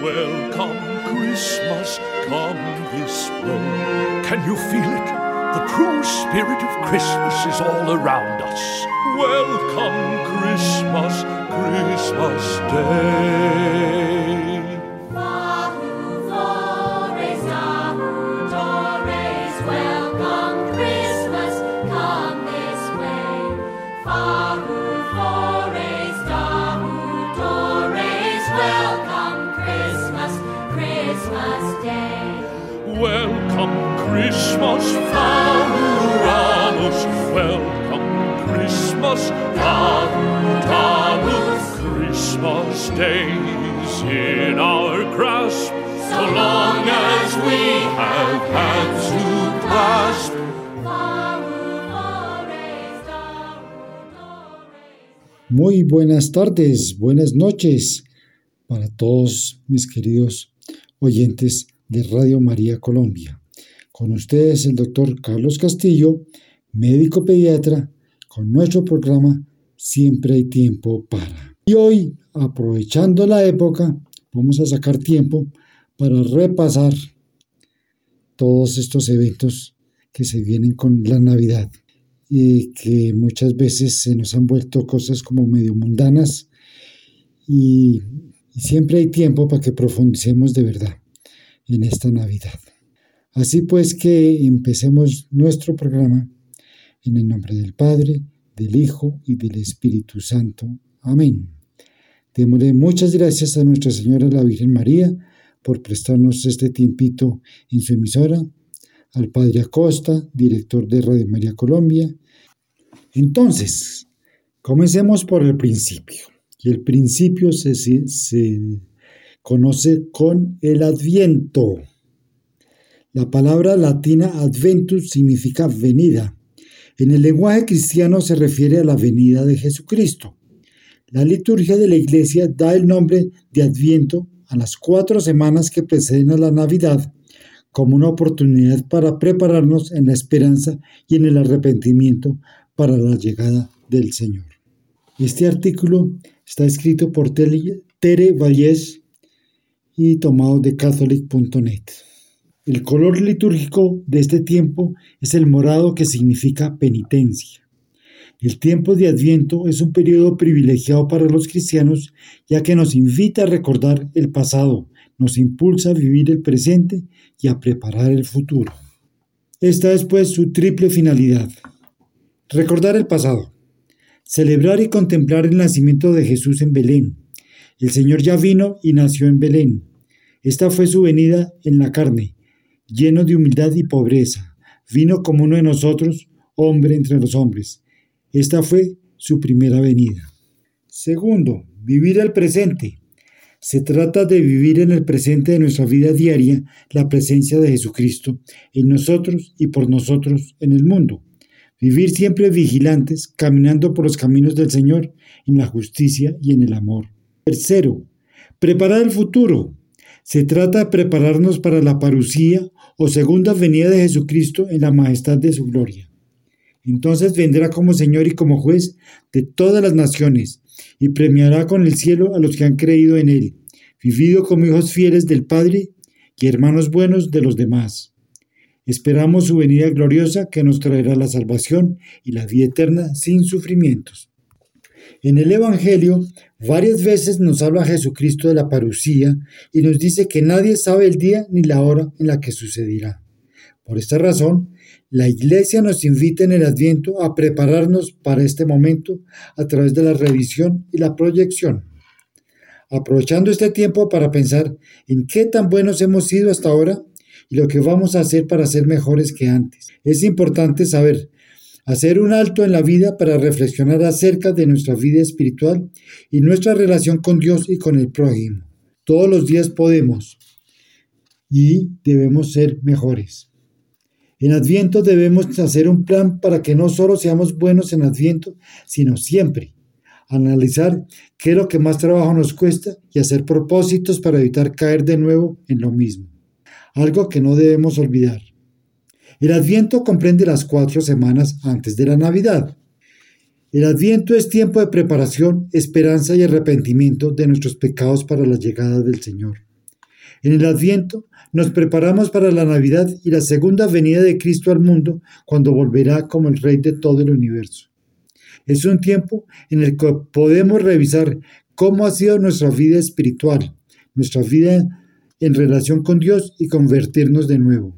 Welcome, Christmas, come this way. Can you feel it? The true spirit of Christmas is all around us. Welcome, Christmas, Christmas Day. Christmas, Faruramus. Welcome, Christmas, Farutamus. Christmas days in our grasp, so long as we have hands to clasp. Muy buenas tardes, buenas noches para todos mis queridos oyentes de Radio María Colombia. Con ustedes el doctor Carlos Castillo, médico pediatra, con nuestro programa Siempre hay tiempo para. Y hoy, aprovechando la época, vamos a sacar tiempo para repasar todos estos eventos que se vienen con la Navidad y que muchas veces se nos han vuelto cosas como medio mundanas y, y siempre hay tiempo para que profundicemos de verdad en esta Navidad. Así pues que empecemos nuestro programa en el nombre del Padre, del Hijo y del Espíritu Santo. Amén. Démosle muchas gracias a Nuestra Señora la Virgen María por prestarnos este tiempito en su emisora, al Padre Acosta, director de Radio María Colombia. Entonces, comencemos por el principio. Y el principio se, se- se conoce con el adviento. La palabra latina adventus significa venida. En el lenguaje cristiano se refiere a la venida de Jesucristo. La liturgia de la iglesia da el nombre de adviento a las cuatro semanas que preceden a la Navidad como una oportunidad para prepararnos en la esperanza y en el arrepentimiento para la llegada del Señor. Este artículo está escrito por Tere Vallés y tomado de catholic.net. El color litúrgico de este tiempo es el morado que significa penitencia. El tiempo de Adviento es un periodo privilegiado para los cristianos ya que nos invita a recordar el pasado, nos impulsa a vivir el presente y a preparar el futuro. Esta es pues su triple finalidad. Recordar el pasado, celebrar y contemplar el nacimiento de Jesús en Belén. El Señor ya vino y nació en Belén. Esta fue su venida en la carne, lleno de humildad y pobreza. Vino como uno de nosotros, hombre entre los hombres. Esta fue su primera venida. Segundo, vivir el presente. Se trata de vivir en el presente de nuestra vida diaria la presencia de Jesucristo en nosotros y por nosotros en el mundo. Vivir siempre vigilantes, caminando por los caminos del Señor en la justicia y en el amor. Tercero, preparar el futuro. Se trata de prepararnos para la parucía o segunda venida de Jesucristo en la majestad de su gloria. Entonces vendrá como Señor y como juez de todas las naciones y premiará con el cielo a los que han creído en Él, vivido como hijos fieles del Padre y hermanos buenos de los demás. Esperamos su venida gloriosa que nos traerá la salvación y la vida eterna sin sufrimientos. En el Evangelio varias veces nos habla Jesucristo de la parucía y nos dice que nadie sabe el día ni la hora en la que sucederá. Por esta razón, la Iglesia nos invita en el Adviento a prepararnos para este momento a través de la revisión y la proyección. Aprovechando este tiempo para pensar en qué tan buenos hemos sido hasta ahora y lo que vamos a hacer para ser mejores que antes. Es importante saber hacer un alto en la vida para reflexionar acerca de nuestra vida espiritual y nuestra relación con Dios y con el prójimo. Todos los días podemos y debemos ser mejores. En Adviento debemos hacer un plan para que no solo seamos buenos en Adviento, sino siempre. Analizar qué es lo que más trabajo nos cuesta y hacer propósitos para evitar caer de nuevo en lo mismo. Algo que no debemos olvidar. El Adviento comprende las cuatro semanas antes de la Navidad. El Adviento es tiempo de preparación, esperanza y arrepentimiento de nuestros pecados para la llegada del Señor. En el Adviento nos preparamos para la Navidad y la segunda venida de Cristo al mundo cuando volverá como el Rey de todo el universo. Es un tiempo en el que podemos revisar cómo ha sido nuestra vida espiritual, nuestra vida en relación con Dios y convertirnos de nuevo.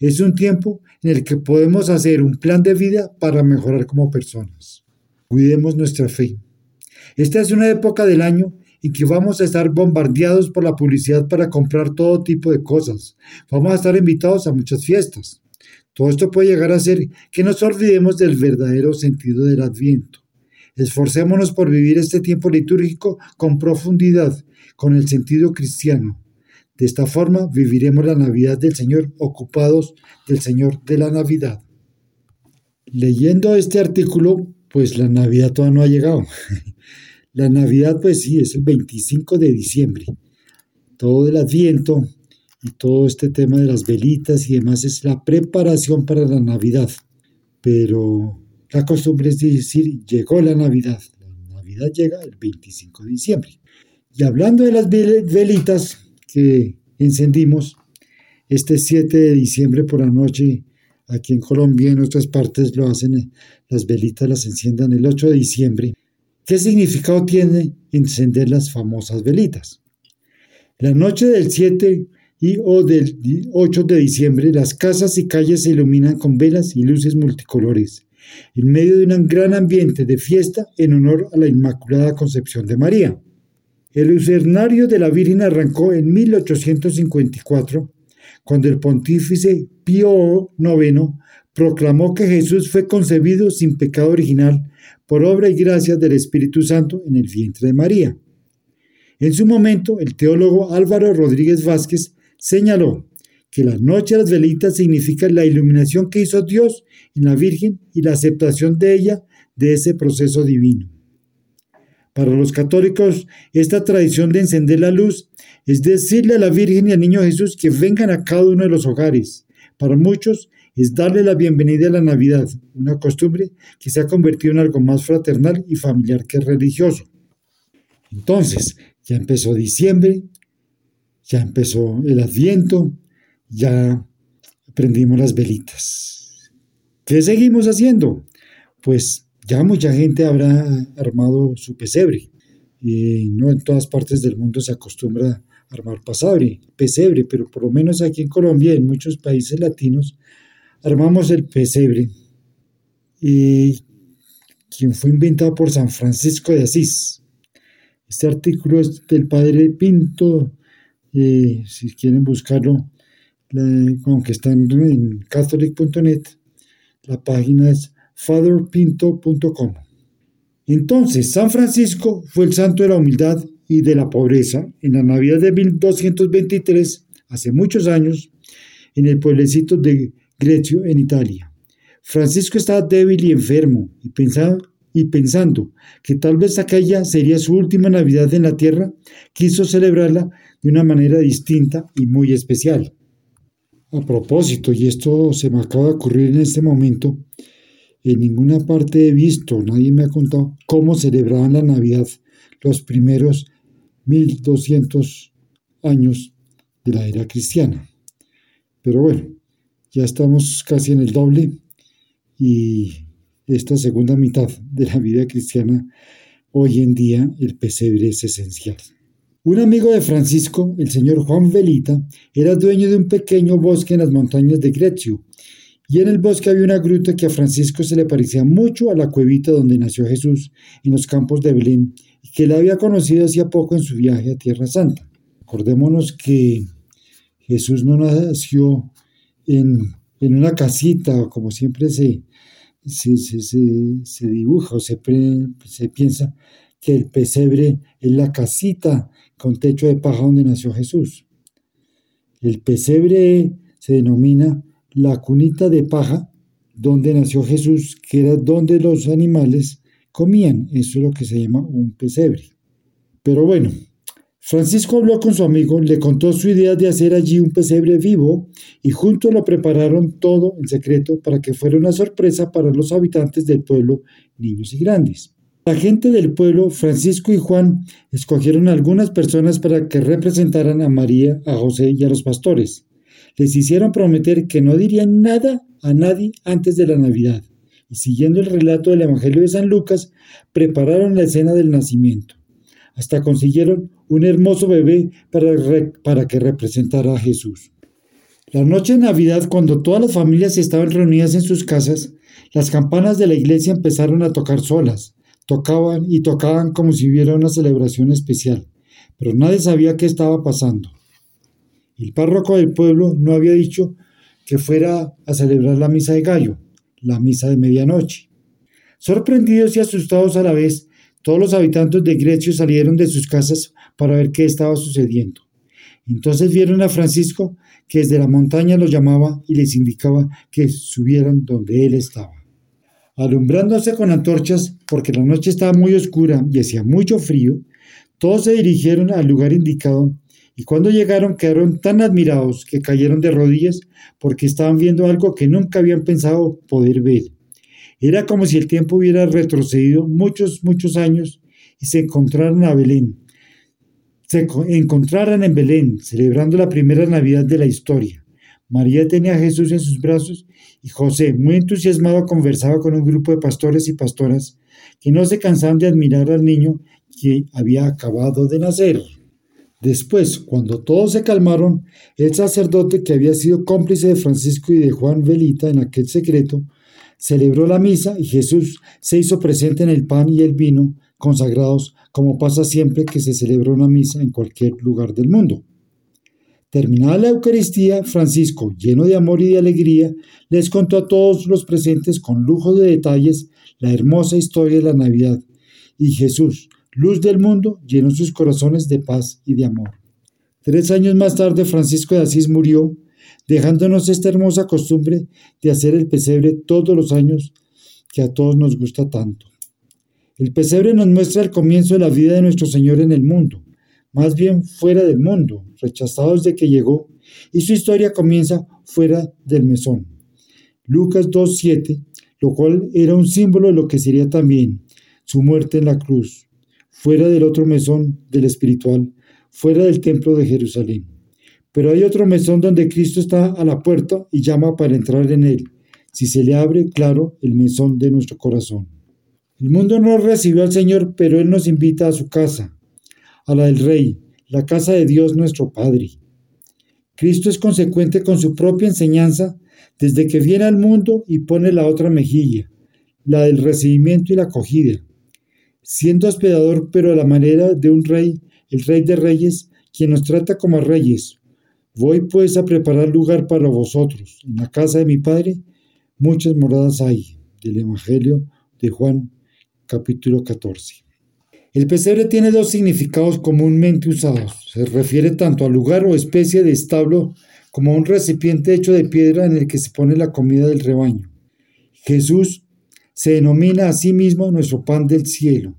Es un tiempo en el que podemos hacer un plan de vida para mejorar como personas. Cuidemos nuestra fe. Esta es una época del año en que vamos a estar bombardeados por la publicidad para comprar todo tipo de cosas. Vamos a estar invitados a muchas fiestas. Todo esto puede llegar a ser que nos olvidemos del verdadero sentido del adviento. Esforcémonos por vivir este tiempo litúrgico con profundidad, con el sentido cristiano. De esta forma viviremos la Navidad del Señor ocupados del Señor de la Navidad. Leyendo este artículo, pues la Navidad todavía no ha llegado. La Navidad, pues sí, es el 25 de diciembre. Todo el adviento y todo este tema de las velitas y demás es la preparación para la Navidad. Pero la costumbre es decir, llegó la Navidad. La Navidad llega el 25 de diciembre. Y hablando de las velitas que encendimos, este 7 de diciembre por la noche, aquí en Colombia, en otras partes lo hacen, las velitas las enciendan el 8 de diciembre. ¿Qué significado tiene encender las famosas velitas? La noche del 7 y o del 8 de diciembre, las casas y calles se iluminan con velas y luces multicolores, en medio de un gran ambiente de fiesta en honor a la Inmaculada Concepción de María. El lucernario de la Virgen arrancó en 1854, cuando el pontífice Pío IX proclamó que Jesús fue concebido sin pecado original por obra y gracia del Espíritu Santo en el vientre de María. En su momento, el teólogo Álvaro Rodríguez Vázquez señaló que la noche de las velitas significa la iluminación que hizo Dios en la Virgen y la aceptación de ella de ese proceso divino. Para los católicos, esta tradición de encender la luz es decirle a la Virgen y al Niño Jesús que vengan a cada uno de los hogares. Para muchos, es darle la bienvenida a la Navidad, una costumbre que se ha convertido en algo más fraternal y familiar que religioso. Entonces, ya empezó diciembre, ya empezó el adviento, ya prendimos las velitas. ¿Qué seguimos haciendo? Pues ya mucha gente habrá armado su pesebre. Y no en todas partes del mundo se acostumbra a armar pasabre, pesebre, pero por lo menos aquí en Colombia y en muchos países latinos armamos el pesebre, y quien fue inventado por San Francisco de Asís. Este artículo es del padre Pinto, si quieren buscarlo, aunque está en catholic.net, la página es fatherpinto.com. Entonces, San Francisco fue el santo de la humildad y de la pobreza en la Navidad de 1223, hace muchos años, en el pueblecito de Grecio en Italia. Francisco estaba débil y enfermo y y pensando que tal vez aquella sería su última Navidad en la tierra, quiso celebrarla de una manera distinta y muy especial. A propósito, y esto se me acaba de ocurrir en este momento, en ninguna parte he visto, nadie me ha contado cómo celebraban la Navidad los primeros 1200 años de la era cristiana. Pero bueno, ya estamos casi en el doble y esta segunda mitad de la vida cristiana, hoy en día el pesebre es esencial. Un amigo de Francisco, el señor Juan Velita, era dueño de un pequeño bosque en las montañas de Grecio, y en el bosque había una gruta que a Francisco se le parecía mucho a la cuevita donde nació Jesús, en los campos de Belén, y que él había conocido hacía poco en su viaje a Tierra Santa. Acordémonos que Jesús no nació en, una casita, como siempre se, se, dibuja o se, se piensa que el pesebre es la casita con techo de paja donde nació Jesús. El pesebre se denomina la cunita de paja donde nació Jesús, que era donde los animales comían. Eso es lo que se llama un pesebre. Pero bueno, Francisco habló con su amigo, le contó su idea de hacer allí un pesebre vivo y juntos lo prepararon todo en secreto para que fuera una sorpresa para los habitantes del pueblo, niños y grandes. La gente del pueblo, Francisco y Juan, escogieron algunas personas para que representaran a María, a José y a los pastores. Les hicieron prometer que no dirían nada a nadie antes de la Navidad. Y siguiendo el relato del Evangelio de San Lucas, prepararon la escena del nacimiento. Hasta consiguieron un hermoso bebé para, para que representara a Jesús. La noche de Navidad, cuando todas las familias estaban reunidas en sus casas, las campanas de la iglesia empezaron a tocar solas. Tocaban y tocaban como si hubiera una celebración especial, pero nadie sabía qué estaba pasando. El párroco del pueblo no había dicho que fuera a celebrar la misa de gallo, la misa de medianoche. Sorprendidos y asustados a la vez, todos los habitantes de Grecio salieron de sus casas para ver qué estaba sucediendo. Entonces vieron a Francisco que desde la montaña los llamaba y les indicaba que subieran donde él estaba. Alumbrándose con antorchas, porque la noche estaba muy oscura y hacía mucho frío, todos se dirigieron al lugar indicado y cuando llegaron quedaron tan admirados que cayeron de rodillas porque estaban viendo algo que nunca habían pensado poder ver. Era como si el tiempo hubiera retrocedido muchos, muchos años y se encontraran a Belén. Se encontraran en Belén, celebrando la primera Navidad de la historia. María tenía a Jesús en sus brazos y José, muy entusiasmado, conversaba con un grupo de pastores y pastoras que no se cansaban de admirar al niño que había acabado de nacer. Después, cuando todos se calmaron, el sacerdote que había sido cómplice de Francisco y de Juan Velita en aquel secreto, celebró la misa y Jesús se hizo presente en el pan y el vino consagrados, como pasa siempre que se celebra una misa en cualquier lugar del mundo. Terminada la Eucaristía, Francisco, lleno de amor y de alegría, les contó a todos los presentes con lujo de detalles la hermosa historia de la Navidad. Y Jesús, luz del mundo, llenó sus corazones de paz y de amor. Tres años más tarde, Francisco de Asís murió, dejándonos esta hermosa costumbre de hacer el pesebre todos los años que a todos nos gusta tanto. El pesebre nos muestra el comienzo de la vida de nuestro Señor en el mundo más bien fuera del mundo, rechazado desde que llegó, y su historia comienza fuera del mesón. Lucas 2.7, lo cual era un símbolo de lo que sería también su muerte en la cruz, fuera del otro mesón del espiritual, fuera del templo de Jerusalén. Pero hay otro mesón donde Cristo está a la puerta y llama para entrar en él, si se le abre, claro, el mesón de nuestro corazón. El mundo no recibió al Señor, pero Él nos invita a su casa, a la del Rey, la casa de Dios nuestro Padre. Cristo es consecuente con su propia enseñanza desde que viene al mundo y pone la otra mejilla, la del recibimiento y la acogida, siendo hospedador pero a la manera de un rey, el rey de reyes, quien nos trata como reyes. Voy pues a preparar lugar para vosotros. En la casa de mi Padre muchas moradas hay. Del Evangelio de Juan capítulo 14. El pesebre tiene dos significados comúnmente usados. Se refiere tanto al lugar o especie de establo como a un recipiente hecho de piedra en el que se pone la comida del rebaño. Jesús se denomina a sí mismo nuestro pan del cielo.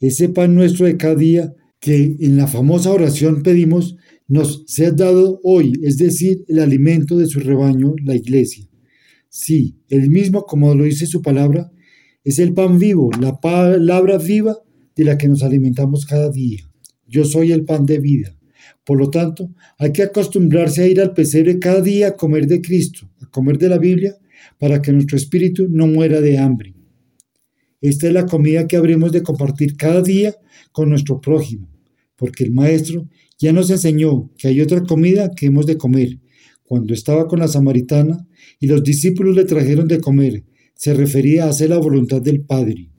Ese pan nuestro de cada día que en la famosa oración pedimos nos sea dado hoy, es decir, el alimento de su rebaño, la iglesia. Sí, el mismo, como lo dice su palabra, es el pan vivo, la palabra viva de la que nos alimentamos cada día. Yo soy el pan de vida. Por lo tanto, hay que acostumbrarse a ir al pesebre cada día a comer de Cristo, a comer de la Biblia, para que nuestro espíritu no muera de hambre. Esta es la comida que habremos de compartir cada día con nuestro prójimo, porque el Maestro ya nos enseñó que hay otra comida que hemos de comer. Cuando estaba con la samaritana y los discípulos le trajeron de comer, se refería a hacer la voluntad del Padre.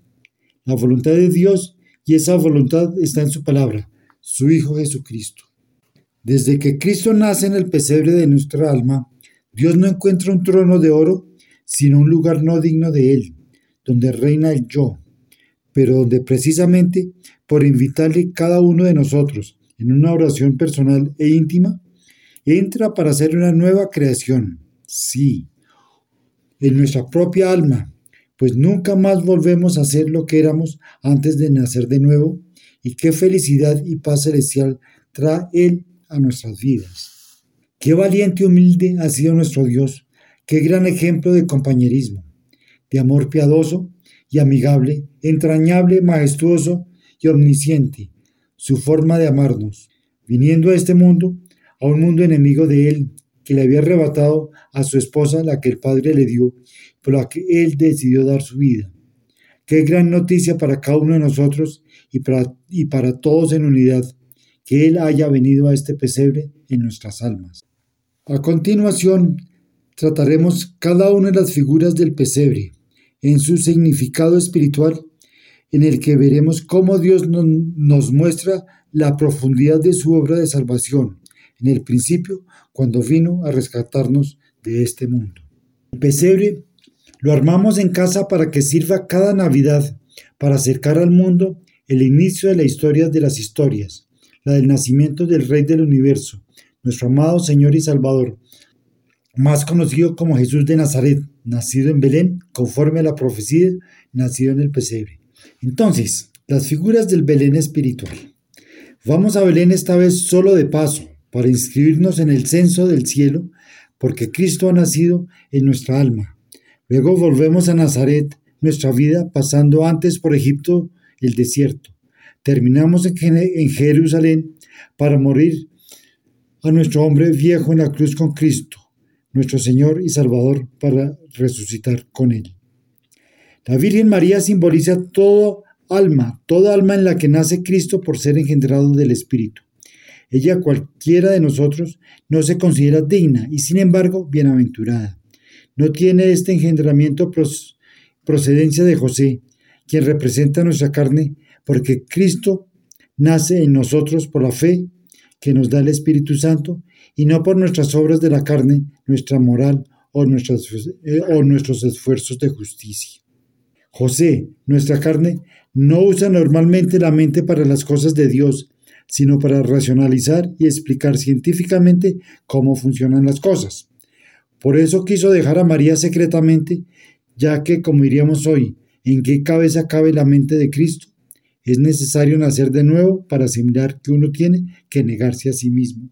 La voluntad de Dios y esa voluntad está en su palabra, su Hijo Jesucristo. Desde que Cristo nace en el pesebre de nuestra alma, Dios no encuentra un trono de oro, sino un lugar no digno de Él, donde reina el yo, pero donde precisamente por invitarle cada uno de nosotros en una oración personal e íntima, entra para hacer una nueva creación, sí, en nuestra propia alma, pues nunca más volvemos a ser lo que éramos antes de nacer de nuevo, y qué felicidad y paz celestial trae Él a nuestras vidas. Qué valiente y humilde ha sido nuestro Dios, qué gran ejemplo de compañerismo, de amor piadoso y amigable, entrañable, majestuoso y omnisciente, su forma de amarnos, viniendo a este mundo, a un mundo enemigo de él, que le había arrebatado a su esposa, la que el Padre le dio, por la que él decidió dar su vida. Qué gran noticia para cada uno de nosotros y para, y para todos en unidad, que Él haya venido a este pesebre en nuestras almas. A continuación, trataremos cada una de las figuras del pesebre, en su significado espiritual, en el que veremos cómo Dios nos muestra la profundidad de su obra de salvación, en el principio, cuando vino a rescatarnos de este mundo. El pesebre lo armamos en casa para que sirva cada Navidad, para acercar al mundo el inicio de la historia de las historias, la del nacimiento del Rey del Universo, nuestro amado Señor y Salvador, más conocido como Jesús de Nazaret, nacido en Belén, conforme a la profecía, nacido en el pesebre. Entonces, las figuras del Belén espiritual. Vamos a Belén esta vez solo de paso, para inscribirnos en el censo del cielo, porque Cristo ha nacido en nuestra alma. Luego volvemos a Nazaret, nuestra vida pasando antes por Egipto, el desierto. Terminamos en Jerusalén para morir a nuestro hombre viejo en la cruz con Cristo, nuestro Señor y Salvador, para resucitar con Él. La Virgen María simboliza todo alma, toda alma en la que nace Cristo por ser engendrado del Espíritu. Ella, cualquiera de nosotros, no se considera digna y sin embargo bienaventurada. No tiene este engendramiento procedencia de José, quien representa nuestra carne, porque Cristo nace en nosotros por la fe que nos da el Espíritu Santo y no por nuestras obras de la carne, nuestra moral o, eh, o nuestros esfuerzos de justicia. José, nuestra carne, no usa normalmente la mente para las cosas de Dios, sino para racionalizar y explicar científicamente cómo funcionan las cosas. Por eso quiso dejar a María secretamente, ya que, como diríamos hoy, ¿en qué cabeza cabe la mente de Cristo? Es necesario nacer de nuevo para asimilar que uno tiene que negarse a sí mismo.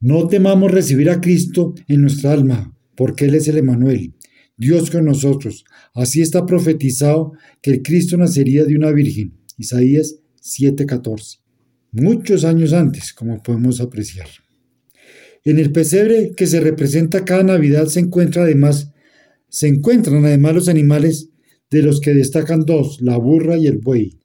No temamos recibir a Cristo en nuestra alma, porque Él es el Emanuel, Dios con nosotros. Así está profetizado que el Cristo nacería de una virgen. Isaías 7:14. Muchos años antes, como podemos apreciar. En el pesebre que se representa cada Navidad se encuentra además se encuentran además los animales de los que destacan dos, la burra y el buey.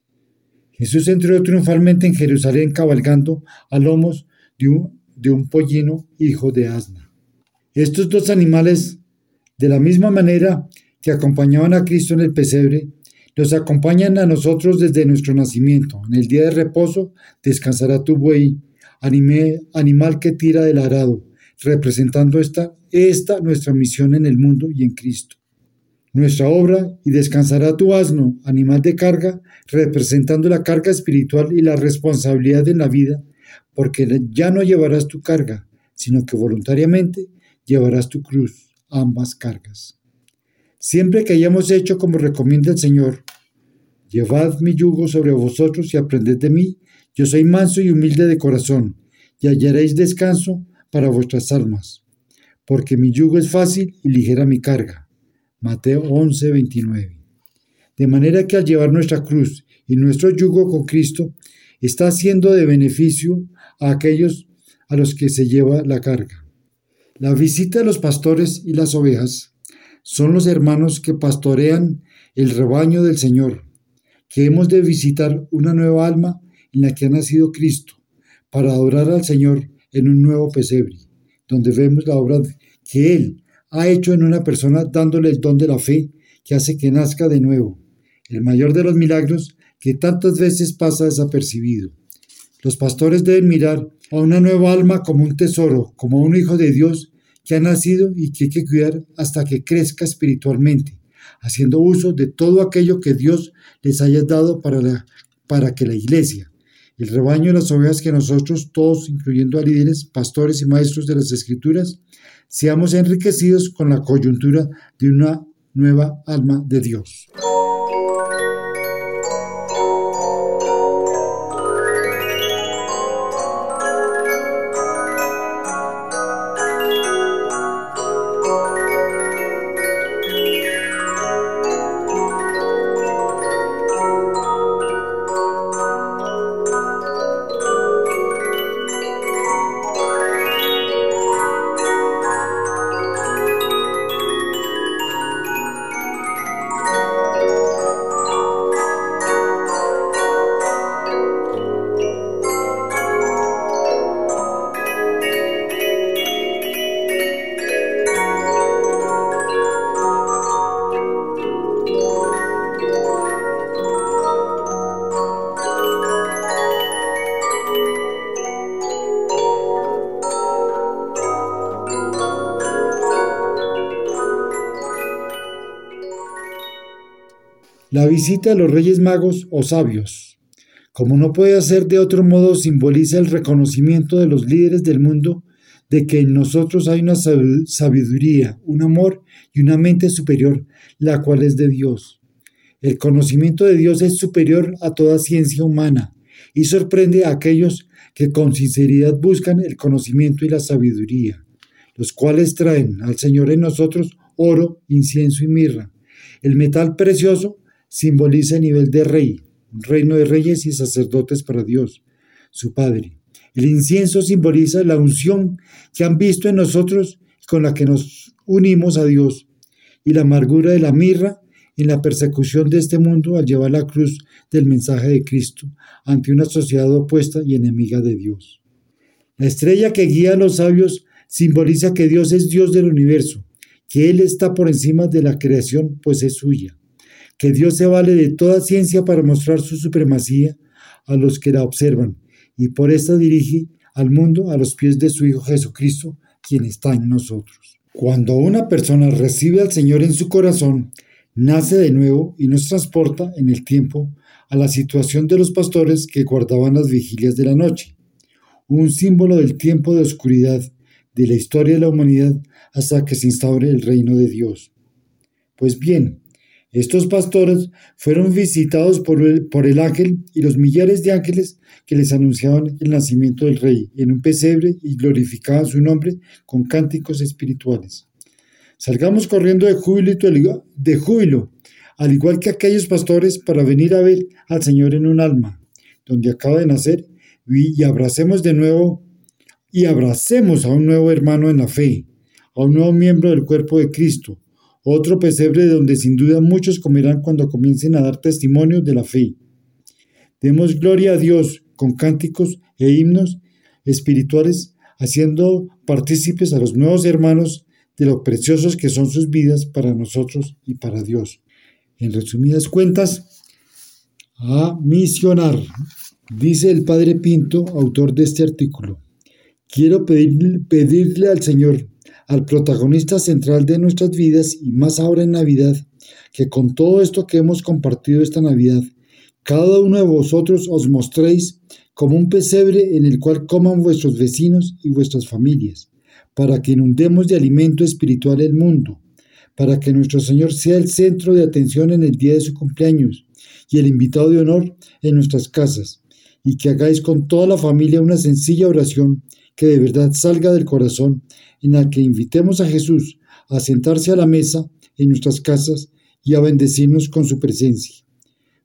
Jesús entró triunfalmente en Jerusalén cabalgando a lomos de un, de un pollino hijo de asna. Estos dos animales, de la misma manera que acompañaban a Cristo en el pesebre, nos acompañan a nosotros desde nuestro nacimiento. En el día de reposo descansará tu buey animal que tira del arado, representando esta, esta nuestra misión en el mundo y en Cristo. Nuestra obra, y descansará tu asno, animal de carga, representando la carga espiritual y la responsabilidad en la vida, porque ya no llevarás tu carga, sino que voluntariamente llevarás tu cruz, ambas cargas. Siempre que hayamos hecho como recomienda el Señor, llevad mi yugo sobre vosotros y aprended de mí, yo soy manso y humilde de corazón, y hallaréis descanso para vuestras almas, porque mi yugo es fácil y ligera mi carga. Mateo 11, 29. De manera que al llevar nuestra cruz y nuestro yugo con Cristo, está siendo de beneficio a aquellos a los que se lleva la carga. La visita de los pastores y las ovejas son los hermanos que pastorean el rebaño del Señor, que hemos de visitar una nueva alma en la que ha nacido Cristo, para adorar al Señor en un nuevo pesebre, donde vemos la obra que Él ha hecho en una persona dándole el don de la fe que hace que nazca de nuevo, el mayor de los milagros que tantas veces pasa desapercibido. Los pastores deben mirar a una nueva alma como un tesoro, como un hijo de Dios que ha nacido y que hay que cuidar hasta que crezca espiritualmente, haciendo uso de todo aquello que Dios les haya dado para, la, para que la iglesia, el rebaño de las ovejas que nosotros todos, incluyendo a líderes, pastores y maestros de las escrituras, seamos enriquecidos con la coyuntura de una nueva alma de Dios. Visita de los Reyes Magos o sabios, como no puede ser de otro modo, simboliza el reconocimiento de los líderes del mundo de que en nosotros hay una sabiduría, un amor y una mente superior, la cual es de Dios. El conocimiento de Dios es superior a toda ciencia humana y sorprende a aquellos que con sinceridad buscan el conocimiento y la sabiduría, los cuales traen al Señor en nosotros oro, incienso y mirra. El metal precioso simboliza el nivel de rey, un reino de reyes y sacerdotes para Dios, su Padre. El incienso simboliza la unción que han visto en nosotros con la que nos unimos a Dios y la amargura de la mirra en la persecución de este mundo al llevar la cruz del mensaje de Cristo ante una sociedad opuesta y enemiga de Dios. La estrella que guía a los sabios simboliza que Dios es Dios del universo, que Él está por encima de la creación, pues es suya, que Dios se vale de toda ciencia para mostrar su supremacía a los que la observan y por esta dirige al mundo a los pies de su Hijo Jesucristo, quien está en nosotros. Cuando una persona recibe al Señor en su corazón, nace de nuevo y nos transporta en el tiempo a la situación de los pastores que guardaban las vigilias de la noche, un símbolo del tiempo de oscuridad de la historia de la humanidad hasta que se instaure el reino de Dios. Pues bien, estos pastores fueron visitados por el, por el ángel y los millares de ángeles que les anunciaban el nacimiento del rey en un pesebre y glorificaban su nombre con cánticos espirituales. Salgamos corriendo de júbilo, de júbilo, al igual que aquellos pastores, para venir a ver al Señor en un alma, donde acaba de nacer, y abracemos de nuevo, y abracemos a un nuevo hermano en la fe, a un nuevo miembro del cuerpo de Cristo, otro pesebre donde sin duda muchos comerán cuando comiencen a dar testimonio de la fe. Demos gloria a Dios con cánticos e himnos espirituales, haciendo partícipes a los nuevos hermanos de lo preciosos que son sus vidas para nosotros y para Dios. En resumidas cuentas, a misionar, dice el Padre Pinto, autor de este artículo. Quiero pedirle al Señor al protagonista central de nuestras vidas y más ahora en Navidad, que con todo esto que hemos compartido esta Navidad, cada uno de vosotros os mostréis como un pesebre en el cual coman vuestros vecinos y vuestras familias, para que inundemos de alimento espiritual el mundo, para que nuestro Señor sea el centro de atención en el día de su cumpleaños y el invitado de honor en nuestras casas, y que hagáis con toda la familia una sencilla oración que de verdad salga del corazón en la que invitemos a Jesús a sentarse a la mesa en nuestras casas y a bendecirnos con su presencia.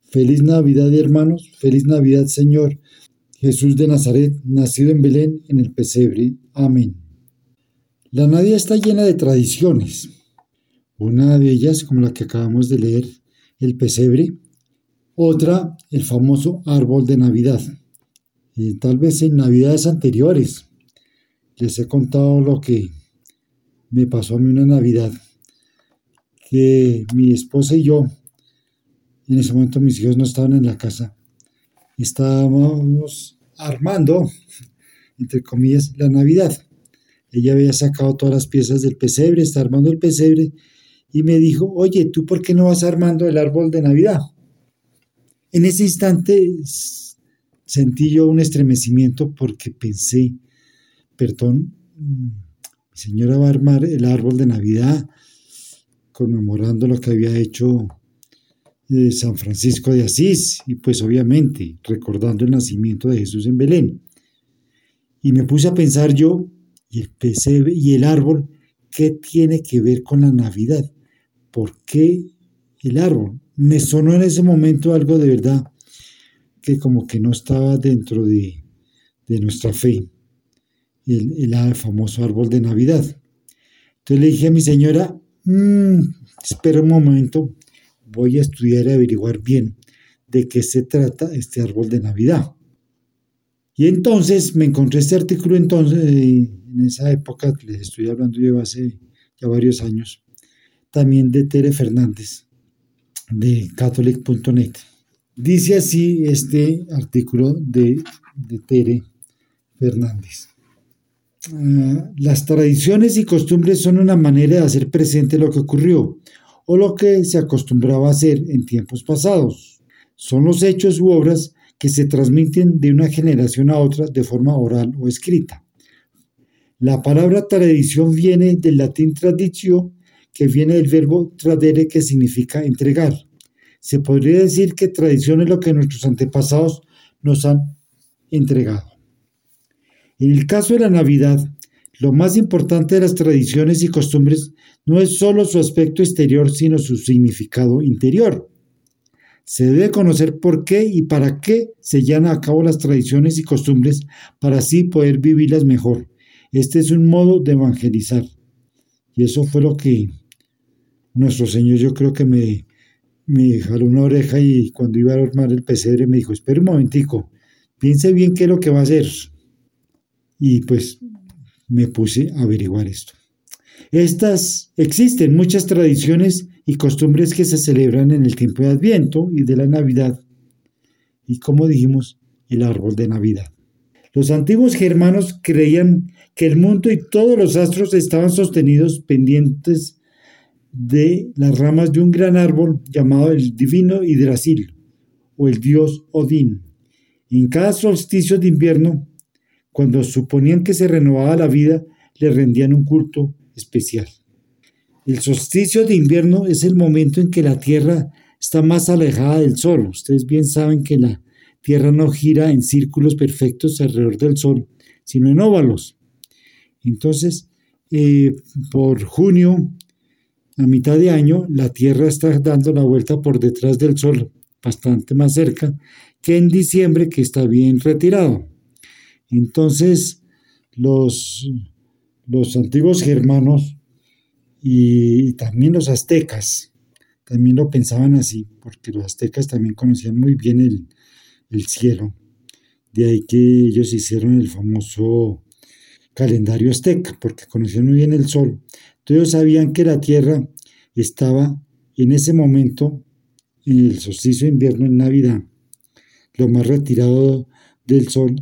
Feliz Navidad, hermanos, feliz Navidad, Señor. Jesús de Nazaret, nacido en Belén, en el pesebre. Amén. La Navidad está llena de tradiciones. Una de ellas, como la que acabamos de leer, el pesebre. Otra, el famoso árbol de Navidad. Y tal vez en Navidades anteriores, les he contado lo que me pasó a mí una Navidad, que mi esposa y yo, en ese momento mis hijos no estaban en la casa, estábamos armando, entre comillas, la Navidad. Ella había sacado todas las piezas del pesebre, está armando el pesebre, y me dijo, oye, ¿tú por qué no vas armando el árbol de Navidad? En ese instante sentí yo un estremecimiento porque pensé, perdón, mi señora va a armar el árbol de Navidad conmemorando lo que había hecho eh, San Francisco de Asís y pues obviamente recordando el nacimiento de Jesús en Belén. Y me puse a pensar yo, y el pesebre y el árbol, ¿qué tiene que ver con la Navidad? ¿Por qué el árbol? Me sonó en ese momento algo de verdad que como que no estaba dentro de, de nuestra fe el, famoso árbol de Navidad. Entonces le dije a mi señora, mmm, espera un momento, voy a estudiar y averiguar bien de qué se trata este árbol de Navidad. Y entonces me encontré este artículo entonces, en esa época, les estoy hablando yo hace ya varios años, también de Tere Fernández, de catholic.net. Dice así este artículo de Tere Fernández. Ah, las tradiciones y costumbres son una manera de hacer presente lo que ocurrió o lo que se acostumbraba a hacer en tiempos pasados. Son los hechos u obras que se transmiten de una generación a otra de forma oral o escrita. La palabra tradición viene del latín traditio, que viene del verbo tradere, que significa entregar. Se podría decir que tradición es lo que nuestros antepasados nos han entregado. En el caso de la Navidad, lo más importante de las tradiciones y costumbres no es solo su aspecto exterior, sino su significado interior. Se debe conocer por qué y para qué se llevan a cabo las tradiciones y costumbres para así poder vivirlas mejor. Este es un modo de evangelizar. Y eso fue lo que nuestro Señor yo creo que me, me jaló una oreja y cuando iba a armar el pesebre me dijo, espera un momentico, piense bien qué es lo que va a hacer. Y pues me puse a averiguar esto. Estas existen muchas tradiciones y costumbres que se celebran en el tiempo de Adviento y de la Navidad. Y como dijimos, el árbol de Navidad. Los antiguos germanos creían que el mundo y todos los astros estaban sostenidos pendientes de las ramas de un gran árbol llamado el divino Hidrasil o el dios Odín. en cada solsticio de invierno cuando suponían que se renovaba la vida, le rendían un culto especial. El solsticio de invierno es el momento en que la Tierra está más alejada del Sol. Ustedes bien saben que la Tierra no gira en círculos perfectos alrededor del Sol, sino en óvalos. Entonces, eh, por junio, a mitad de año, la Tierra está dando la vuelta por detrás del Sol, bastante más cerca que en diciembre, que está bien retirado. Entonces, los, los antiguos germanos y, también los aztecas también lo pensaban así, porque los aztecas también conocían muy bien el, el cielo. De ahí que ellos hicieron el famoso calendario azteca, porque conocían muy bien el sol. Entonces sabían que la Tierra estaba en ese momento, en el solsticio de invierno, en Navidad, lo más retirado del sol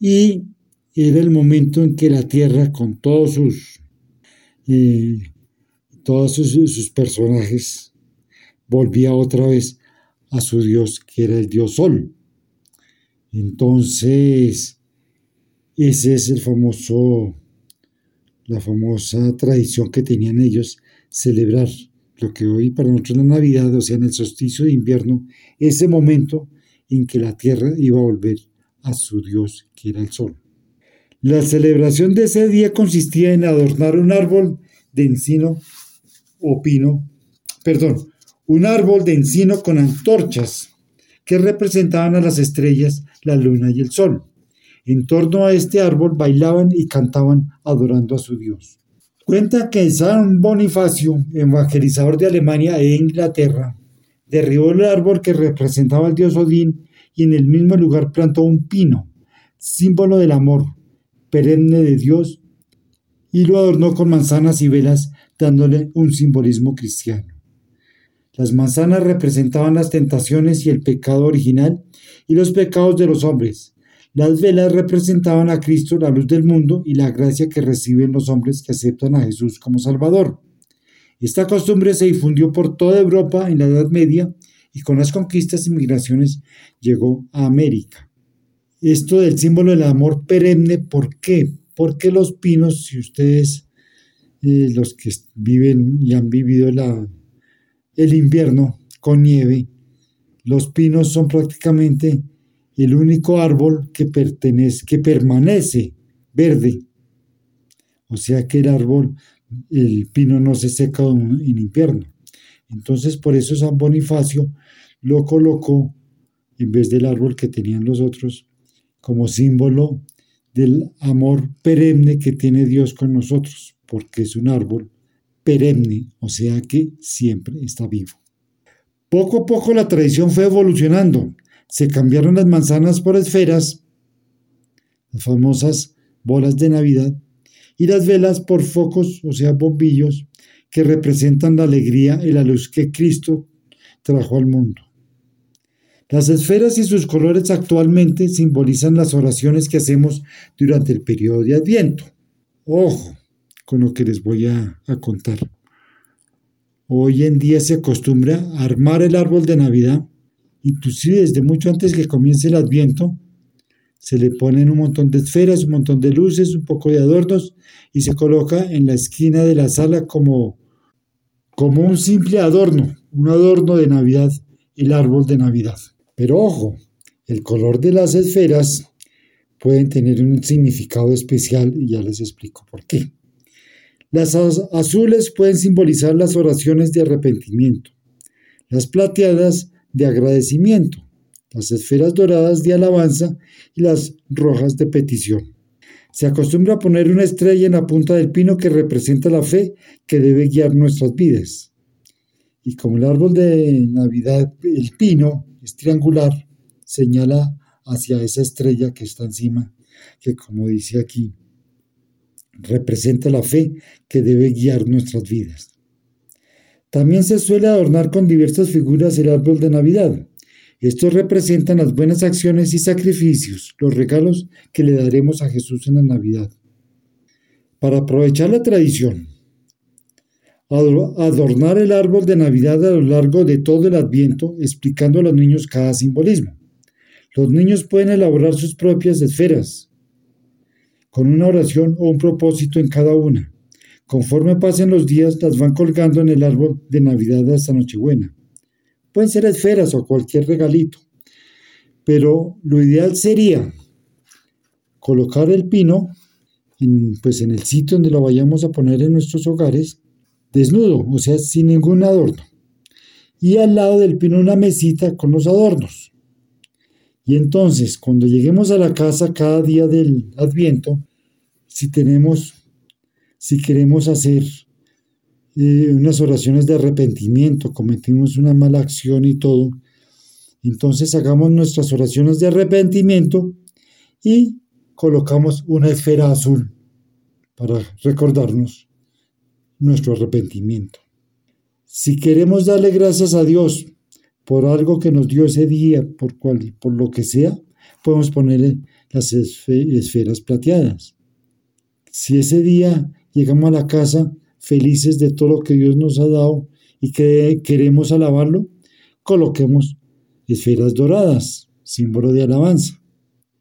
y era el momento en que la tierra con todos sus eh, todos sus, personajes volvía otra vez a su dios que era el dios sol. Entonces ese es el famoso la famosa tradición que tenían ellos celebrar lo que hoy para nosotros es la Navidad, o sea, en el solsticio de invierno, ese momento en que la tierra iba a volver a su dios, que era el sol. La celebración de ese día consistía en adornar un árbol de encino o pino, perdón, un árbol de encino con antorchas que representaban a las estrellas, la luna y el sol. En torno a este árbol bailaban y cantaban adorando a su Dios. Cuenta que San Bonifacio, evangelizador de Alemania e Inglaterra, derribó el árbol que representaba al dios Odín y en el mismo lugar plantó un pino, símbolo del amor perenne de Dios, y lo adornó con manzanas y velas, dándole un simbolismo cristiano. Las manzanas representaban las tentaciones y el pecado original y los pecados de los hombres. Las velas representaban a Cristo, la luz del mundo, y la gracia que reciben los hombres que aceptan a Jesús como Salvador. Esta costumbre se difundió por toda Europa en la Edad Media y con las conquistas y migraciones llegó a América. Esto del símbolo del amor perenne, ¿por qué? Porque los pinos, si ustedes, eh, los que viven y han vivido la, el invierno con nieve, los pinos son prácticamente el único árbol que, pertenece, que permanece verde. O sea que el árbol, el pino no se seca en invierno. Entonces por eso San Bonifacio lo colocó, en vez del árbol que tenían los otros, como símbolo del amor perenne que tiene Dios con nosotros, porque es un árbol perenne, o sea que siempre está vivo. Poco a poco la tradición fue evolucionando. Se cambiaron las manzanas por esferas, las famosas bolas de Navidad, y las velas por focos, o sea, bombillos, que representan la alegría y la luz que Cristo trajo al mundo. Las esferas y sus colores actualmente simbolizan las oraciones que hacemos durante el periodo de Adviento. Ojo con lo que les voy a, contar. hoy en día se acostumbra armar el árbol de Navidad, inclusive desde mucho antes que comience el Adviento, se le ponen un montón de esferas, un montón de luces, un poco de adornos y se coloca en la esquina de la sala como, como un simple adorno, un adorno de Navidad, el árbol de Navidad. Pero ojo, el color de las esferas pueden tener un significado especial y ya les explico por qué. Las azules pueden simbolizar las oraciones de arrepentimiento, las plateadas de agradecimiento, las esferas doradas de alabanza y las rojas de petición. Se acostumbra a poner una estrella en la punta del pino que representa la fe que debe guiar nuestras vidas. Y como el árbol de Navidad, el pino es triangular, señala hacia esa estrella que está encima, que como dice aquí, representa la fe que debe guiar nuestras vidas. También se suele adornar con diversas figuras el árbol de Navidad. Estos representan las buenas acciones y sacrificios, los regalos que le daremos a Jesús en la Navidad. Para aprovechar la tradición, adornar el árbol de Navidad a lo largo de todo el Adviento, explicando a los niños cada simbolismo. Los niños pueden elaborar sus propias esferas, con una oración o un propósito en cada una. Conforme pasen los días, las van colgando en el árbol de Navidad hasta Nochebuena. Pueden ser esferas o cualquier regalito, pero lo ideal sería colocar el pino en, pues en el sitio donde lo vayamos a poner en nuestros hogares, desnudo, o sea, sin ningún adorno. Y al lado del pino una mesita con los adornos. Y entonces, cuando lleguemos a la casa cada día del Adviento, si tenemos, si queremos hacer eh, unas oraciones de arrepentimiento, cometimos una mala acción y todo, entonces hagamos nuestras oraciones de arrepentimiento y colocamos una esfera azul para recordarnos nuestro arrepentimiento. Si queremos darle gracias a Dios por algo que nos dio ese día, por, cual, por lo que sea, podemos ponerle las esferas plateadas. Si ese día llegamos a la casa felices de todo lo que Dios nos ha dado y que queremos alabarlo, coloquemos esferas doradas, símbolo de alabanza.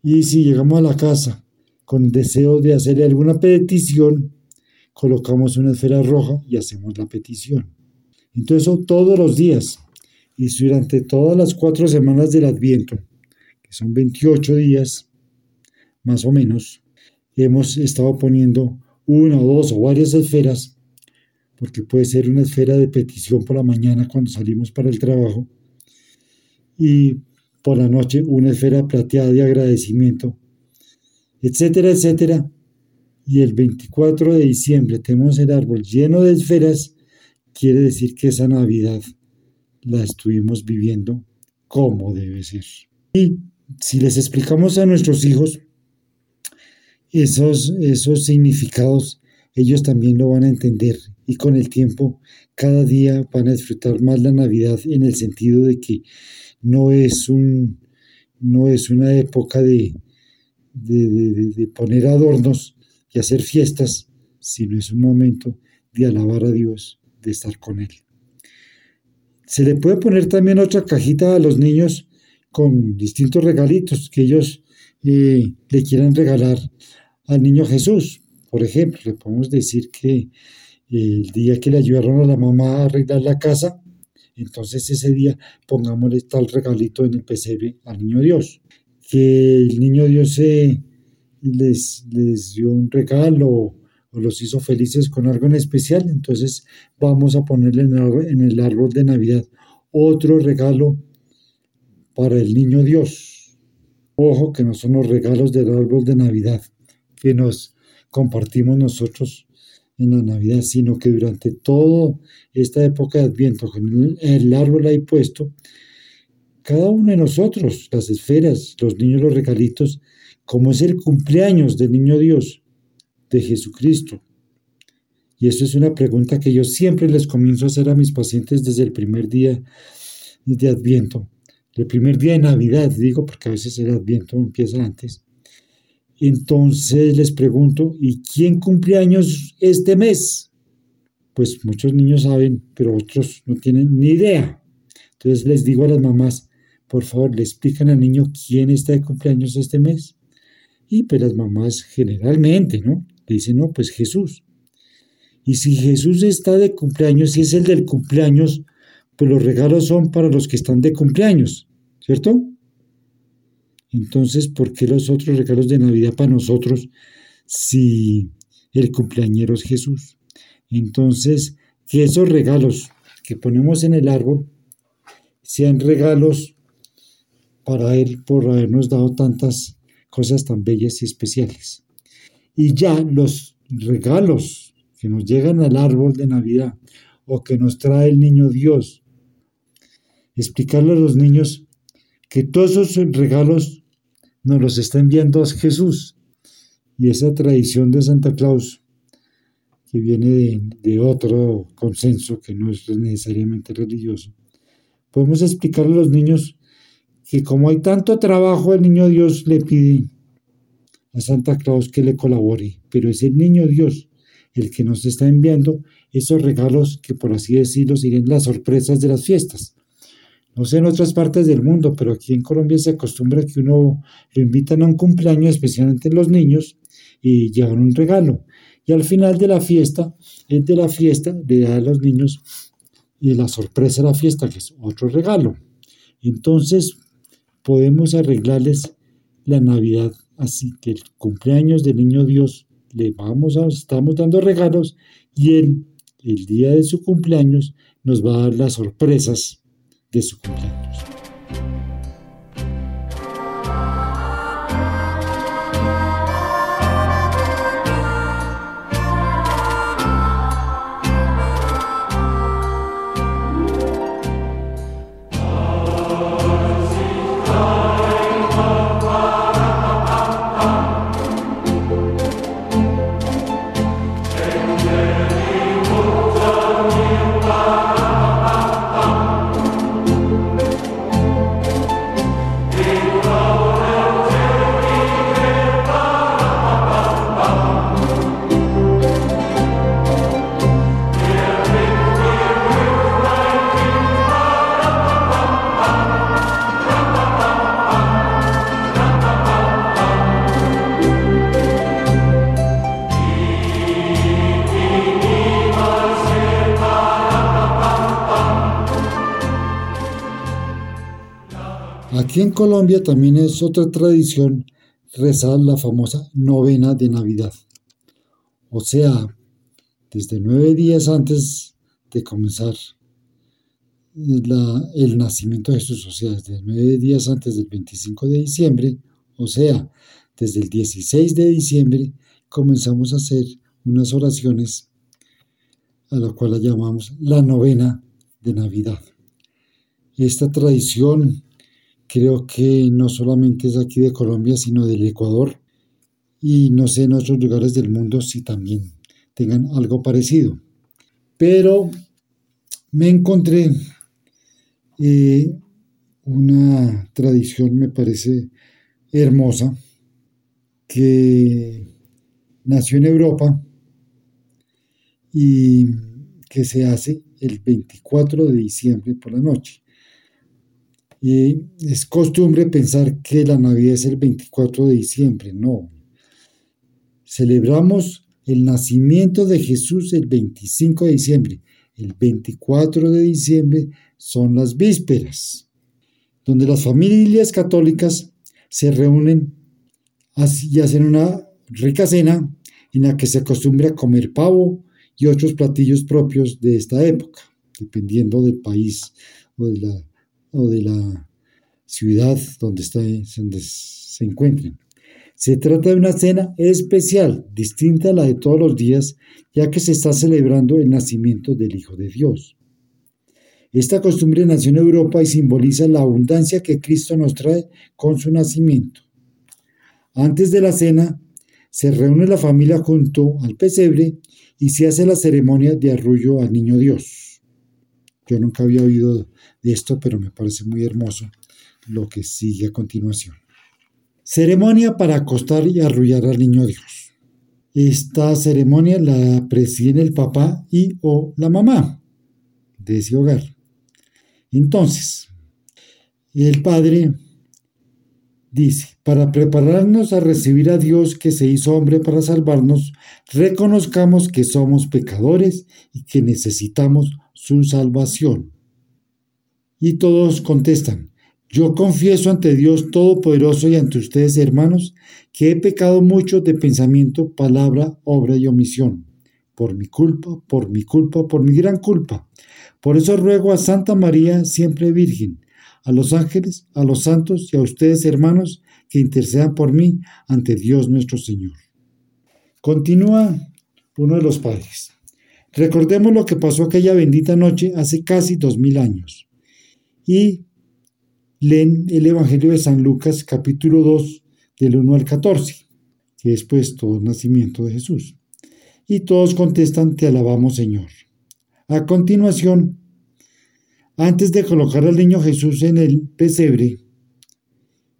Y si llegamos a la casa con deseo de hacerle alguna petición, colocamos una esfera roja y hacemos la petición. Entonces, todos los días, y durante todas las cuatro semanas del Adviento, que son 28 días, más o menos, hemos estado poniendo una o dos o varias esferas, porque puede ser una esfera de petición por la mañana cuando salimos para el trabajo, y por la noche una esfera plateada de agradecimiento, etcétera, etcétera. Y el 24 de diciembre tenemos el árbol lleno de esferas, quiere decir que esa Navidad la estuvimos viviendo como debe ser. Y si les explicamos a nuestros hijos esos, esos significados, ellos también lo van a entender y con el tiempo cada día van a disfrutar más la Navidad en el sentido de que no es, un, no es una época de, de, de poner adornos y hacer fiestas, sino es un momento de alabar a Dios, de estar con Él. Se le puede poner también otra cajita a los niños con distintos regalitos que ellos eh, le quieran regalar al niño Jesús. Por ejemplo, le podemos decir que el día que le ayudaron a la mamá a arreglar la casa, entonces ese día pongámosle tal regalito en el pesebre al niño Dios. Que el niño Dios les, les dio un regalo o los hizo felices con algo en especial, entonces vamos a ponerle en el árbol de Navidad otro regalo para el niño Dios. Ojo que no son los regalos del árbol de Navidad que nos compartimos nosotros en la Navidad, sino que durante toda esta época de Adviento, con el árbol ahí puesto, cada uno de nosotros, las esferas, los niños, los regalitos, como es el cumpleaños del niño Dios, de Jesucristo? Y eso es una pregunta que yo siempre les comienzo a hacer a mis pacientes desde el primer día de Adviento, el primer día de Navidad, digo, porque a veces el Adviento empieza antes. Entonces les pregunto, ¿y quién cumple años este mes? pues muchos niños saben, pero otros no tienen ni idea. Entonces les digo a las mamás, por favor, le explican al niño quién está de cumpleaños este mes. Y pues las mamás generalmente, ¿no? Le dicen, no, pues Jesús. Y si Jesús está de cumpleaños, si es el del cumpleaños, pues los regalos son para los que están de cumpleaños, ¿cierto? Entonces, ¿por qué los otros regalos de Navidad para nosotros si el cumpleañero es Jesús? Entonces, que esos regalos que ponemos en el árbol sean regalos para Él por habernos dado tantas cosas tan bellas y especiales. Y ya los regalos que nos llegan al árbol de Navidad o que nos trae el niño Dios, explicarle a los niños que todos esos regalos nos los está enviando Jesús. Y esa tradición de Santa Claus, que viene de, otro consenso que no es necesariamente religioso, podemos explicarle a los niños que como hay tanto trabajo, el niño Dios le pide a Santa Claus que le colabore, pero es el niño Dios el que nos está enviando esos regalos que por así decirlo serían las sorpresas de las fiestas. No sé en otras partes del mundo, pero aquí en Colombia se acostumbra que uno lo invitan a un cumpleaños, especialmente los niños, y llevan un regalo. Y al final de la fiesta, el de la fiesta le da a los niños y la sorpresa de la fiesta, que es otro regalo. Entonces, podemos arreglarles la Navidad así que el cumpleaños del niño Dios le vamos a, estamos dando regalos y él, el día de su cumpleaños, nos va a dar las sorpresas de Colombia también es otra tradición rezar la famosa novena de Navidad. O sea, desde nueve días antes de comenzar el nacimiento de Jesús, o sea, desde nueve días antes del 25 de diciembre, o sea, desde el 16 de diciembre, comenzamos a hacer unas oraciones a la cual la llamamos la novena de Navidad. Esta tradición creo que no solamente es aquí de Colombia, sino del Ecuador y no sé en otros lugares del mundo si también tengan algo parecido. Pero me encontré eh, una tradición, me parece hermosa, que nació en Europa y que se hace el 24 de diciembre por la noche. Y es costumbre pensar que la Navidad es el 24 de diciembre, no. Celebramos el nacimiento de Jesús el 25 de diciembre. El 24 de diciembre son las vísperas, donde las familias católicas se reúnen y hacen una rica cena en la que se acostumbra a comer pavo y otros platillos propios de esta época, dependiendo del país o de la o de la ciudad donde, está, donde se encuentren. Se trata de una cena especial, distinta a la de todos los días, ya que se está celebrando el nacimiento del Hijo de Dios. Esta costumbre nació en Europa y simboliza la abundancia que Cristo nos trae con su nacimiento. Antes de la cena, se reúne la familia junto al pesebre y se hace la ceremonia de arrullo al niño Dios. Yo nunca había oído de esto, pero me parece muy hermoso lo que sigue a continuación. Ceremonia para acostar y arrullar al niño Dios. Esta ceremonia la presiden el papá y o la mamá de ese hogar. Entonces, el padre dice, para prepararnos a recibir a Dios que se hizo hombre para salvarnos, reconozcamos que somos pecadores y que necesitamos su salvación. Y todos contestan, yo confieso ante Dios Todopoderoso y ante ustedes, hermanos, que he pecado mucho de pensamiento, palabra, obra y omisión. Por mi culpa, por mi culpa, por mi gran culpa. Por eso ruego a Santa María, siempre Virgen, a los ángeles, a los santos y a ustedes, hermanos, que intercedan por mí ante Dios nuestro Señor. Continúa uno de los padres. Recordemos lo que pasó aquella bendita noche hace casi dos mil años. Y leen el Evangelio de San Lucas capítulo 2 del 1 al 14, que es pues todo el nacimiento de Jesús. Y todos contestan, te alabamos Señor. A continuación, antes de colocar al niño Jesús en el pesebre,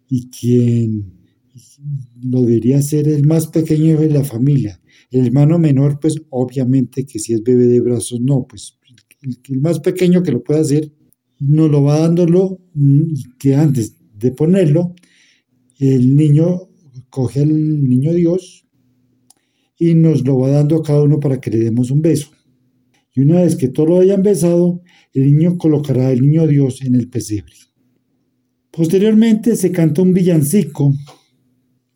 y quien lo debería ser el más pequeño de la familia, el hermano menor, pues obviamente que si es bebé de brazos, no, pues el, más pequeño que lo pueda hacer, nos lo va dándolo mm, que antes de ponerlo, el niño coge al niño Dios y nos lo va dando a cada uno para que le demos un beso. Y una vez que todos lo hayan besado, el niño colocará al niño Dios en el pesebre. Posteriormente se canta un villancico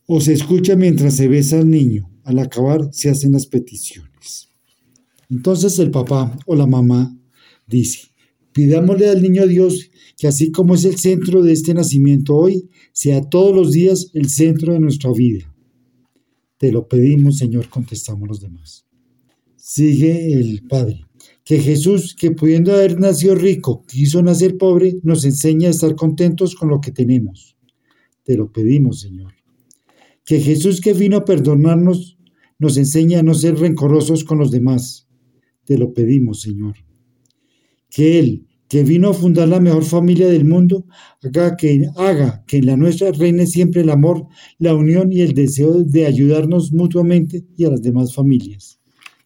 o se escucha mientras se besa al niño. Al acabar se hacen las peticiones. Entonces el papá o la mamá dice, Pidámosle al niño Dios que así como es el centro de este nacimiento hoy, sea todos los días el centro de nuestra vida. Te lo pedimos, Señor, contestamos los demás. Sigue el Padre. Que Jesús, que pudiendo haber nacido rico, quiso nacer pobre, nos enseña a estar contentos con lo que tenemos. Te lo pedimos, Señor. Que Jesús, que vino a perdonarnos, nos enseña a no ser rencorosos con los demás. Te lo pedimos, Señor que Él, que vino a fundar la mejor familia del mundo, haga que, en la nuestra reine siempre el amor, la unión y el deseo de ayudarnos mutuamente y a las demás familias.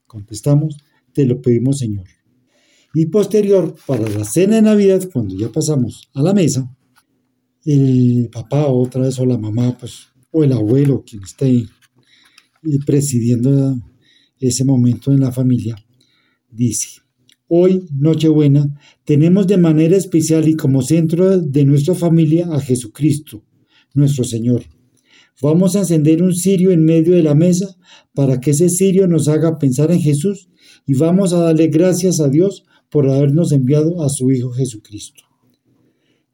Contestamos, te lo pedimos Señor. Y posterior, para la cena de Navidad, cuando ya pasamos a la mesa, el papá otra vez o la mamá, pues, o el abuelo, quien esté eh, presidiendo ese momento en la familia, dice, Hoy, Nochebuena, tenemos de manera especial y como centro de nuestra familia a Jesucristo, nuestro Señor. Vamos a encender un cirio en medio de la mesa para que ese cirio nos haga pensar en Jesús y vamos a darle gracias a Dios por habernos enviado a su Hijo Jesucristo.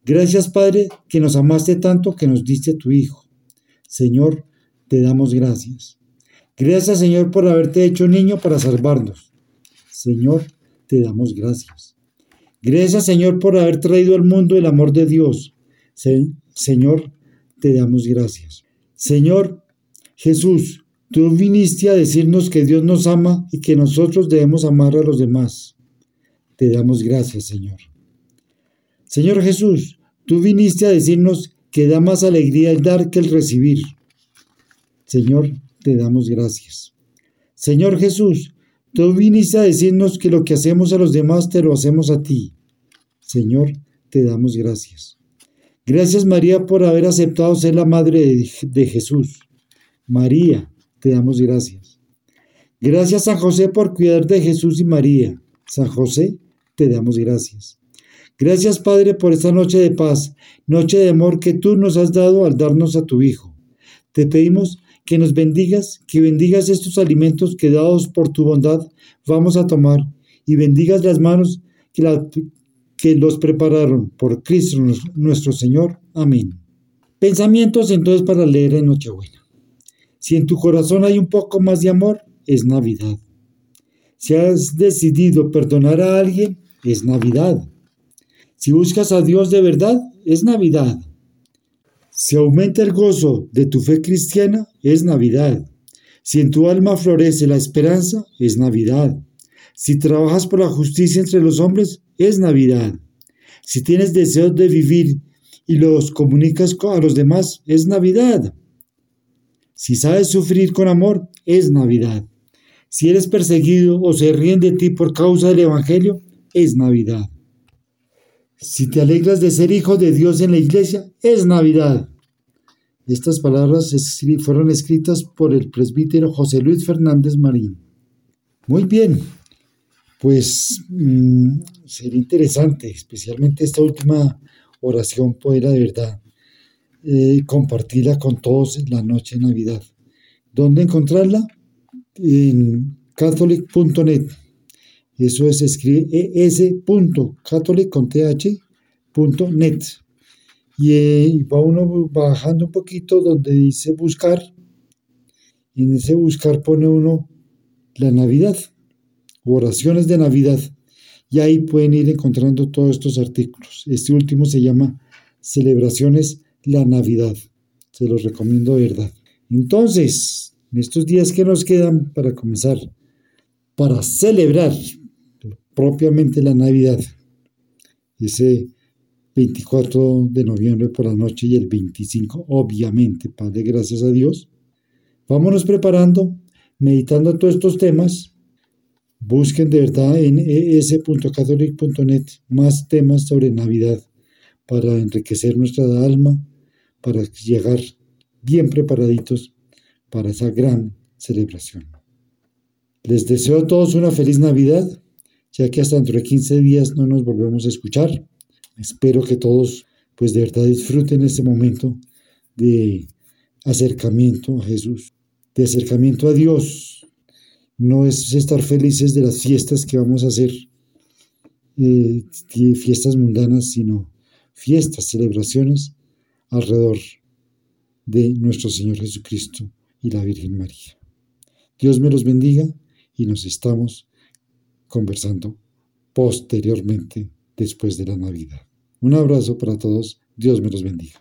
Gracias Padre que nos amaste tanto que nos diste tu Hijo. Señor, te damos gracias. Gracias Señor por haberte hecho niño para salvarnos. Señor, te damos gracias. Gracias, Señor, por haber traído al mundo el amor de Dios. Señor, te damos gracias. Señor Jesús, tú viniste a decirnos que Dios nos ama y que nosotros debemos amar a los demás. Te damos gracias, Señor. Señor Jesús, tú viniste a decirnos que da más alegría el dar que el recibir. Señor, te damos gracias. Señor Jesús, Tú viniste a decirnos que lo que hacemos a los demás te lo hacemos a ti. Señor, te damos gracias. Gracias María por haber aceptado ser la madre de, Jesús. María, te damos gracias. Gracias San José por cuidar de Jesús y María. San José, te damos gracias. Gracias Padre por esta noche de paz, noche de amor que tú nos has dado al darnos a tu Hijo. Te pedimos que nos bendigas, que bendigas estos alimentos que dados por tu bondad vamos a tomar y bendigas las manos que, que los prepararon por Cristo nuestro Señor. Amén. Pensamientos entonces para leer en Nochebuena. Si en tu corazón hay un poco más de amor, es Navidad. Si has decidido perdonar a alguien, es Navidad. Si buscas a Dios de verdad, es Navidad. Si aumenta el gozo de tu fe cristiana, es Navidad. Si en tu alma florece la esperanza, es Navidad. Si trabajas por la justicia entre los hombres, es Navidad. Si tienes deseos de vivir y los comunicas a los demás, es Navidad. Si sabes sufrir con amor, es Navidad. Si eres perseguido o se ríen de ti por causa del Evangelio, es Navidad. Si te alegras de ser hijo de Dios en la iglesia, es Navidad. Estas palabras fueron escritas por el presbítero José Luis Fernández Marín. Muy bien, pues mm, sería interesante, especialmente esta última oración, poder de verdad eh, compartirla con todos en la noche de Navidad. ¿Dónde encontrarla? En catholic.net. Eso es escribe es.catholic.net. Y eh, va uno bajando un poquito donde dice buscar. Y en ese buscar pone uno la Navidad, oraciones de Navidad. Y ahí pueden ir encontrando todos estos artículos. Este último se llama Celebraciones la Navidad. Se los recomiendo verdad. Entonces, en estos días que nos quedan para comenzar, para celebrar propiamente la Navidad, ese 24 de noviembre por la noche y el 25, obviamente, Padre, gracias a Dios, vámonos preparando, meditando todos estos temas. Busquen de verdad en es.catholic.net más temas sobre Navidad para enriquecer nuestra alma, para llegar bien preparaditos para esa gran celebración. Les deseo a todos una feliz Navidad, ya que hasta dentro de 15 días no nos volvemos a escuchar. Espero que todos, pues de verdad, disfruten este momento de acercamiento a Jesús, de acercamiento a Dios. No es estar felices de las fiestas que vamos a hacer, eh, fiestas mundanas, sino fiestas, celebraciones alrededor de nuestro Señor Jesucristo y la Virgen María. Dios me los bendiga y nos estamos conversando posteriormente después de la Navidad. Un abrazo para todos, Dios me los bendiga.